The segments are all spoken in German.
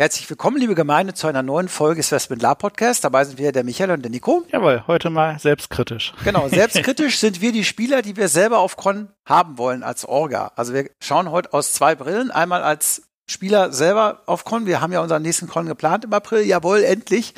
Herzlich willkommen, liebe Gemeinde, zu einer neuen Folge des Westman La Podcast. Dabei sind wir der Michael und der Nico. Jawohl, heute mal selbstkritisch. Genau, selbstkritisch sind wir die Spieler, die wir selber auf Con haben wollen als Orga. Also wir schauen heute aus zwei Brillen. Einmal als Spieler selber auf Con. Wir haben ja unseren nächsten Con geplant im April. Jawohl, endlich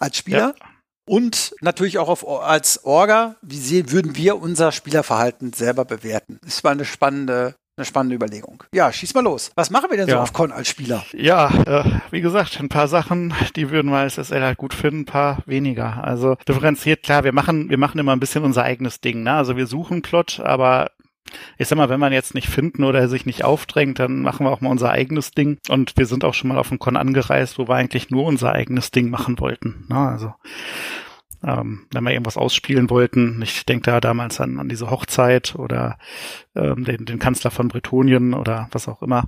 als Spieler. Ja. Und natürlich auch auf, als Orga, wie sehen, würden wir unser Spielerverhalten selber bewerten? Das war eine spannende eine spannende Überlegung. Ja, schieß mal los. Was machen wir denn ja. so auf Con als Spieler? Ja, äh, wie gesagt, ein paar Sachen, die würden wir als SL halt gut finden, ein paar weniger. Also differenziert, klar, wir machen, wir machen immer ein bisschen unser eigenes Ding. Ne? Also wir suchen Plot, aber ich sag mal, wenn man jetzt nicht finden oder sich nicht aufdrängt, dann machen wir auch mal unser eigenes Ding. Und wir sind auch schon mal auf dem Con angereist, wo wir eigentlich nur unser eigenes Ding machen wollten. Ne? Also ähm, wenn wir irgendwas ausspielen wollten. Ich denke da damals an, an diese Hochzeit oder ähm, den, den Kanzler von Bretonien oder was auch immer.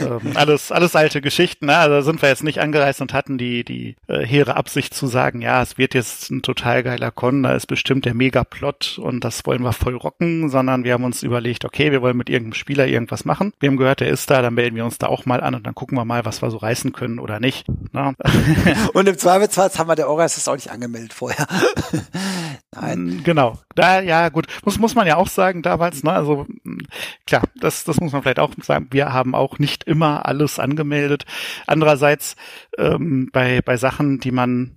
ähm, alles, alles alte Geschichten. Ne? Also sind wir jetzt nicht angereist und hatten die, die äh, hehre Absicht zu sagen, ja, es wird jetzt ein total geiler Con, da ist bestimmt der Megaplot und das wollen wir voll rocken, sondern wir haben uns überlegt, okay, wir wollen mit irgendeinem Spieler irgendwas machen. Wir haben gehört, der ist da, dann melden wir uns da auch mal an und dann gucken wir mal, was wir so reißen können oder nicht. Ne? und im Zweifelsfall haben wir der Oras ist auch nicht angemeldet vorher. Nein. Genau. Da, ja, gut. Muss, muss man ja auch sagen, damals, ne, also, klar, das, das muss man vielleicht auch sagen. Wir haben auch nicht immer alles angemeldet. Andererseits, ähm, bei, bei Sachen, die man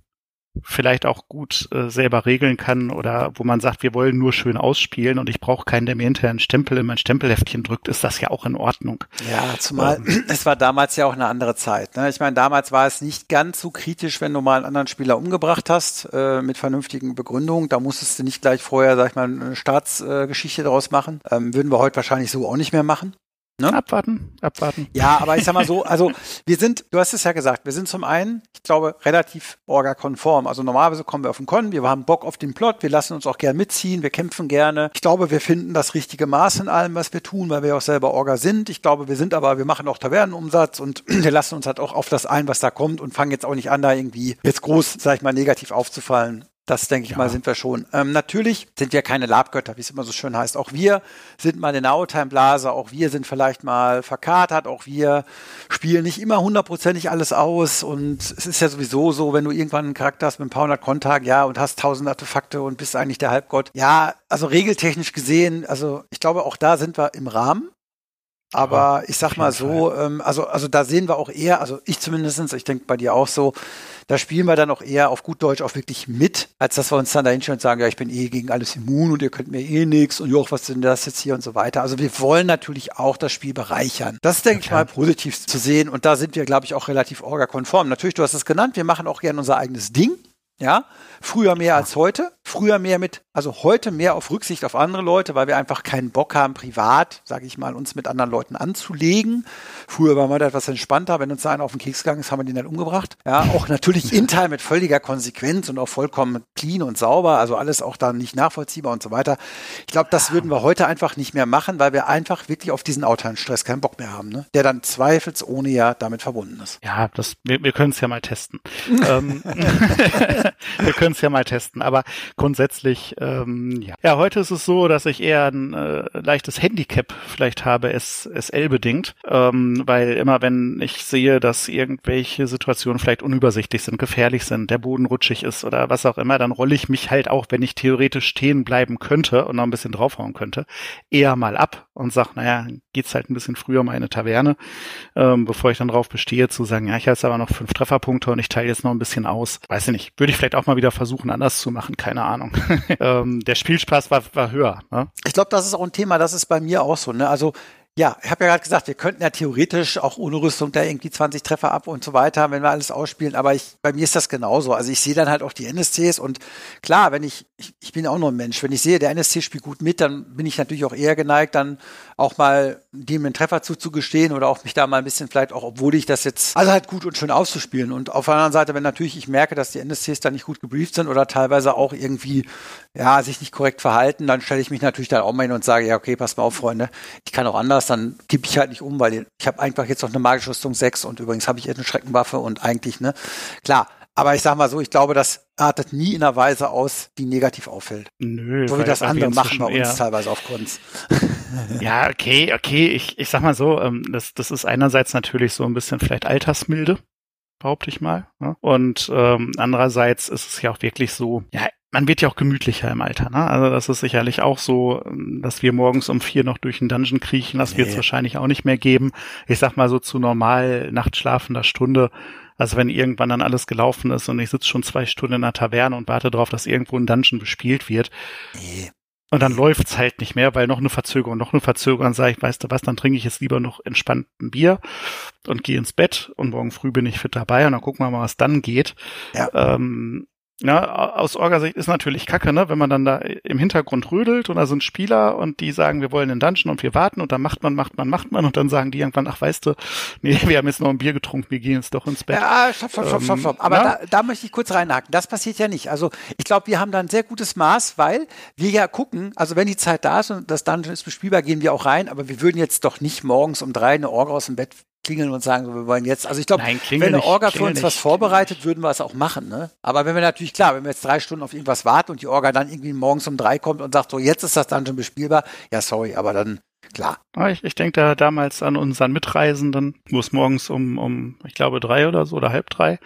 vielleicht auch gut äh, selber regeln kann oder wo man sagt, wir wollen nur schön ausspielen und ich brauche keinen, der mir hinterher einen Stempel in mein Stempelheftchen drückt, ist das ja auch in Ordnung. Ja, zumal ähm. es war damals ja auch eine andere Zeit. Ne? Ich meine, damals war es nicht ganz so kritisch, wenn du mal einen anderen Spieler umgebracht hast äh, mit vernünftigen Begründungen. Da musstest du nicht gleich vorher, sag ich mal, eine Staatsgeschichte äh, daraus machen. Ähm, würden wir heute wahrscheinlich so auch nicht mehr machen. Ne? Abwarten, abwarten. Ja, aber ich sag mal so, also wir sind, du hast es ja gesagt, wir sind zum einen, ich glaube, relativ orga-konform. Also normalerweise kommen wir auf den Con, wir haben Bock auf den Plot, wir lassen uns auch gern mitziehen, wir kämpfen gerne. Ich glaube, wir finden das richtige Maß in allem, was wir tun, weil wir auch selber Orga sind. Ich glaube, wir sind aber, wir machen auch Tavernenumsatz und wir lassen uns halt auch auf das ein, was da kommt und fangen jetzt auch nicht an, da irgendwie jetzt groß, sag ich mal, negativ aufzufallen. Das denke ich ja. mal, sind wir schon. Ähm, natürlich sind wir keine Labgötter, wie es immer so schön heißt. Auch wir sind mal in der Outtime-Blase, auch wir sind vielleicht mal verkatert, auch wir spielen nicht immer hundertprozentig alles aus. Und es ist ja sowieso so, wenn du irgendwann einen Charakter hast mit ein paar hundert Kontag, ja, und hast tausend Artefakte und bist eigentlich der Halbgott. Ja, also regeltechnisch gesehen, also ich glaube, auch da sind wir im Rahmen. Aber ich sag mal so, ähm, also, also da sehen wir auch eher, also ich zumindestens, ich denke bei dir auch so, da spielen wir dann auch eher auf gut Deutsch auch wirklich mit, als dass wir uns dann da hinstellen und sagen, ja, ich bin eh gegen alles immun und ihr könnt mir eh nichts und joch, was denn das jetzt hier und so weiter. Also wir wollen natürlich auch das Spiel bereichern. Das ist, denke ich mal, positiv zu sehen und da sind wir, glaube ich, auch relativ orga-konform. Natürlich, du hast es genannt, wir machen auch gerne unser eigenes Ding. Ja, früher mehr als heute. Früher mehr mit, also heute mehr auf Rücksicht auf andere Leute, weil wir einfach keinen Bock haben, privat, sage ich mal, uns mit anderen Leuten anzulegen. Früher war man da etwas entspannter. Wenn uns da einer auf den Keks gegangen ist, haben wir den dann umgebracht. Ja, auch natürlich in Teil mit völliger Konsequenz und auch vollkommen clean und sauber. Also alles auch dann nicht nachvollziehbar und so weiter. Ich glaube, das würden wir heute einfach nicht mehr machen, weil wir einfach wirklich auf diesen Stress keinen Bock mehr haben, ne? der dann zweifelsohne ja damit verbunden ist. Ja, das, wir, wir können es ja mal testen. ähm, wir können es ja mal testen, aber grundsätzlich, ähm, ja. Ja, heute ist es so, dass ich eher ein äh, leichtes Handicap vielleicht habe, SL bedingt, ähm, weil immer wenn ich sehe, dass irgendwelche Situationen vielleicht unübersichtlich sind, gefährlich sind, der Boden rutschig ist oder was auch immer, dann rolle ich mich halt auch, wenn ich theoretisch stehen bleiben könnte und noch ein bisschen draufhauen könnte, eher mal ab und sag, naja, geht's halt ein bisschen früher mal in eine Taverne, ähm, bevor ich dann drauf bestehe, zu sagen, ja, ich habe jetzt aber noch fünf Trefferpunkte und ich teile jetzt noch ein bisschen aus. Weiß ich nicht. Würde ich vielleicht auch mal wieder versuchen, anders zu machen, keine Ahnung. ähm, der Spielspaß war, war höher. Ne? Ich glaube, das ist auch ein Thema, das ist bei mir auch so. Ne? Also Ja, ich habe ja gerade gesagt, wir könnten ja theoretisch auch ohne Rüstung da irgendwie 20 Treffer ab und so weiter, wenn wir alles ausspielen. Aber ich, bei mir ist das genauso. Also ich sehe dann halt auch die NSCs und klar, wenn ich, ich, ich bin auch nur ein Mensch, wenn ich sehe, der NSC spielt gut mit, dann bin ich natürlich auch eher geneigt, dann auch mal dem einen Treffer zuzugestehen oder auch mich da mal ein bisschen vielleicht auch, obwohl ich das jetzt also halt gut und schön auszuspielen. Und auf der anderen Seite, wenn natürlich ich merke, dass die NSCs da nicht gut gebrieft sind oder teilweise auch irgendwie, ja, sich nicht korrekt verhalten, dann stelle ich mich natürlich dann auch mal hin und sage, ja, okay, pass mal auf, Freunde, ich kann auch anders, dann kippe ich halt nicht um, weil ich habe einfach jetzt noch eine magische Rüstung 6 und übrigens habe ich jetzt eine Schreckenwaffe und eigentlich, ne, klar, aber ich sag mal so, ich glaube, das artet nie in einer Weise aus, die negativ auffällt. Nö. So wie das andere machen bei uns teilweise auf Kunst. ja, okay, okay. Ich, ich sag mal so, ähm, das, das ist einerseits natürlich so ein bisschen vielleicht Altersmilde, behaupte ich mal. Ne? Und ähm, andererseits ist es ja auch wirklich so, ja, man wird ja auch gemütlicher im Alter, ne? Also das ist sicherlich auch so, dass wir morgens um vier noch durch den Dungeon kriechen, das nee. wird es wahrscheinlich auch nicht mehr geben. Ich sag mal so zu normal nachtschlafender Stunde also wenn irgendwann dann alles gelaufen ist und ich sitze schon zwei Stunden in der Taverne und warte darauf, dass irgendwo ein Dungeon bespielt wird. Nee. Und dann läuft's halt nicht mehr, weil noch eine Verzögerung, noch eine Verzögerung, sage ich, weißt du was, dann trinke ich jetzt lieber noch entspannt ein Bier und gehe ins Bett und morgen früh bin ich fit dabei und dann gucken wir mal, was dann geht. Ja. Ähm, ja, aus Orga-Sicht ist natürlich kacke, ne? wenn man dann da im Hintergrund rödelt und da sind Spieler und die sagen, wir wollen den Dungeon und wir warten und dann macht man, macht man, macht man und dann sagen die irgendwann, ach weißt du, nee, wir haben jetzt noch ein Bier getrunken, wir gehen jetzt doch ins Bett. Ja, stopp, stopp, stopp, stopp, stopp. Ähm, Aber da, da möchte ich kurz reinhaken. Das passiert ja nicht. Also ich glaube, wir haben da ein sehr gutes Maß, weil wir ja gucken, also wenn die Zeit da ist und das Dungeon ist bespielbar, gehen wir auch rein, aber wir würden jetzt doch nicht morgens um drei eine Orga aus dem Bett klingeln und sagen, wir wollen jetzt. Also ich glaube, wenn eine Orga für uns nicht, was vorbereitet, würden wir es auch machen. Ne? Aber wenn wir natürlich, klar, wenn wir jetzt drei Stunden auf irgendwas warten und die Orga dann irgendwie morgens um drei kommt und sagt, so jetzt ist das dann schon bespielbar, ja sorry, aber dann klar. Ich, ich denke da damals an unseren Mitreisenden, wo es morgens um, um, ich glaube, drei oder so oder halb drei,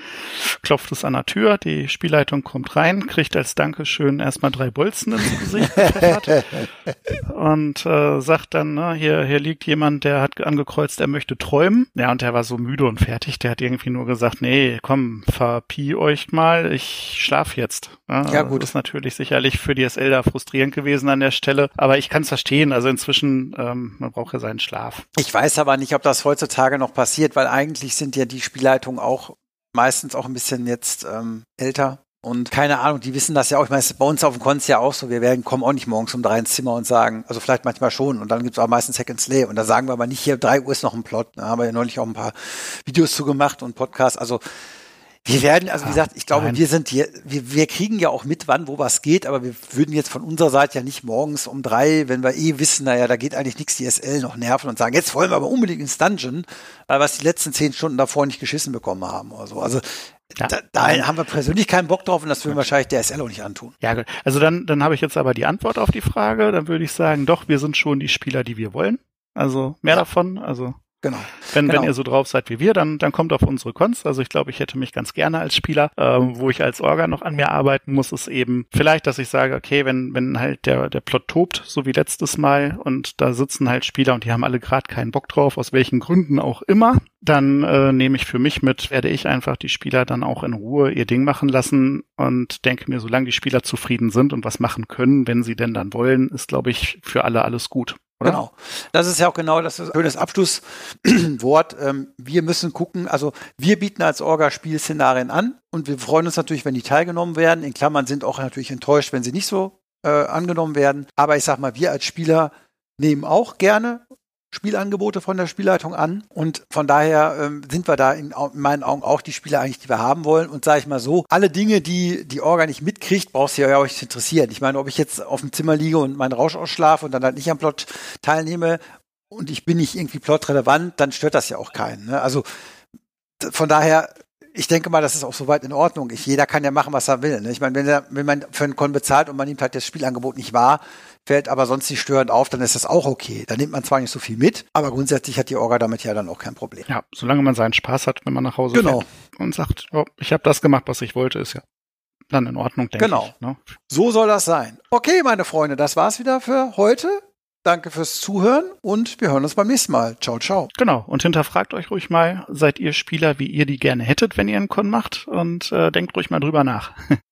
klopft es an der Tür, die Spielleitung kommt rein, kriegt als Dankeschön erstmal drei Bolzen ins Gesicht und äh, sagt dann, na, hier, hier liegt jemand, der hat angekreuzt, er möchte träumen. Ja, und der war so müde und fertig, der hat irgendwie nur gesagt, nee, komm, verpie euch mal, ich schlaf jetzt. Ja, ja gut. Das ist natürlich sicherlich für die SL da frustrierend gewesen an der Stelle, aber ich kann es verstehen, also inzwischen, ähm, man braucht ja seinen Schlaf. Ich weiß aber nicht, ob das heutzutage noch passiert, weil eigentlich sind ja die Spielleitungen auch meistens auch ein bisschen jetzt ähm, älter. Und keine Ahnung, die wissen das ja auch. Ich meine, bei uns auf dem Konz ja auch so. Wir werden, kommen auch nicht morgens um drei ins Zimmer und sagen, also vielleicht manchmal schon. Und dann gibt es auch meistens Hack and Slay. Und da sagen wir aber nicht, hier drei Uhr ist noch ein Plot. Da haben wir ja neulich auch ein paar Videos zu gemacht und Podcasts. Also wir werden, also wie gesagt, ich glaube, Nein. wir sind hier, wir, wir kriegen ja auch mit, wann wo was geht, aber wir würden jetzt von unserer Seite ja nicht morgens um drei, wenn wir eh wissen, naja, da geht eigentlich nichts, die SL noch nerven und sagen, jetzt wollen wir aber unbedingt ins Dungeon, weil wir es die letzten zehn Stunden davor nicht geschissen bekommen haben oder so. Also ja. da, da haben wir persönlich keinen Bock drauf und das würden wahrscheinlich der SL auch nicht antun. Ja, gut. Also dann, dann habe ich jetzt aber die Antwort auf die Frage. Dann würde ich sagen, doch, wir sind schon die Spieler, die wir wollen. Also mehr ja. davon. Also Genau. Wenn, genau. wenn ihr so drauf seid wie wir, dann, dann kommt auf unsere Cons. Also ich glaube, ich hätte mich ganz gerne als Spieler, ähm, wo ich als Orga noch an mir arbeiten muss, ist eben vielleicht, dass ich sage, okay, wenn, wenn halt der, der Plot tobt, so wie letztes Mal, und da sitzen halt Spieler und die haben alle gerade keinen Bock drauf, aus welchen Gründen auch immer, dann äh, nehme ich für mich mit, werde ich einfach die Spieler dann auch in Ruhe ihr Ding machen lassen und denke mir, solange die Spieler zufrieden sind und was machen können, wenn sie denn dann wollen, ist, glaube ich, für alle alles gut. Oder? Genau. Das ist ja auch genau das schönes Abschlusswort. Ähm, wir müssen gucken, also wir bieten als Orga Spielszenarien an und wir freuen uns natürlich, wenn die teilgenommen werden. In Klammern sind auch natürlich enttäuscht, wenn sie nicht so äh, angenommen werden. Aber ich sag mal, wir als Spieler nehmen auch gerne Spielangebote von der Spielleitung an. Und von daher ähm, sind wir da in, in, meinen Augen auch die Spieler eigentlich, die wir haben wollen. Und sage ich mal so, alle Dinge, die die Orga nicht mitkriegt, brauchst du ja auch nicht interessieren. Ich meine, ob ich jetzt auf dem Zimmer liege und meinen Rausch ausschlafe und dann halt nicht am Plot teilnehme und ich bin nicht irgendwie plotrelevant, dann stört das ja auch keinen. Ne? Also von daher ich denke mal, das ist auch soweit in Ordnung. Ich, jeder kann ja machen, was er will. Ne? Ich meine, wenn, er, wenn man für einen Con bezahlt und man nimmt halt das Spielangebot nicht wahr, fällt aber sonst nicht störend auf, dann ist das auch okay. Da nimmt man zwar nicht so viel mit, aber grundsätzlich hat die Orga damit ja dann auch kein Problem. Ja, solange man seinen Spaß hat, wenn man nach Hause genau. fährt und sagt, oh, ich habe das gemacht, was ich wollte, ist ja dann in Ordnung, denke genau. ich. Genau. So soll das sein. Okay, meine Freunde, das war's wieder für heute. Danke fürs Zuhören und wir hören uns beim nächsten Mal. Ciao, ciao. Genau. Und hinterfragt euch ruhig mal, seid ihr Spieler, wie ihr die gerne hättet, wenn ihr einen Con macht? Und äh, denkt ruhig mal drüber nach.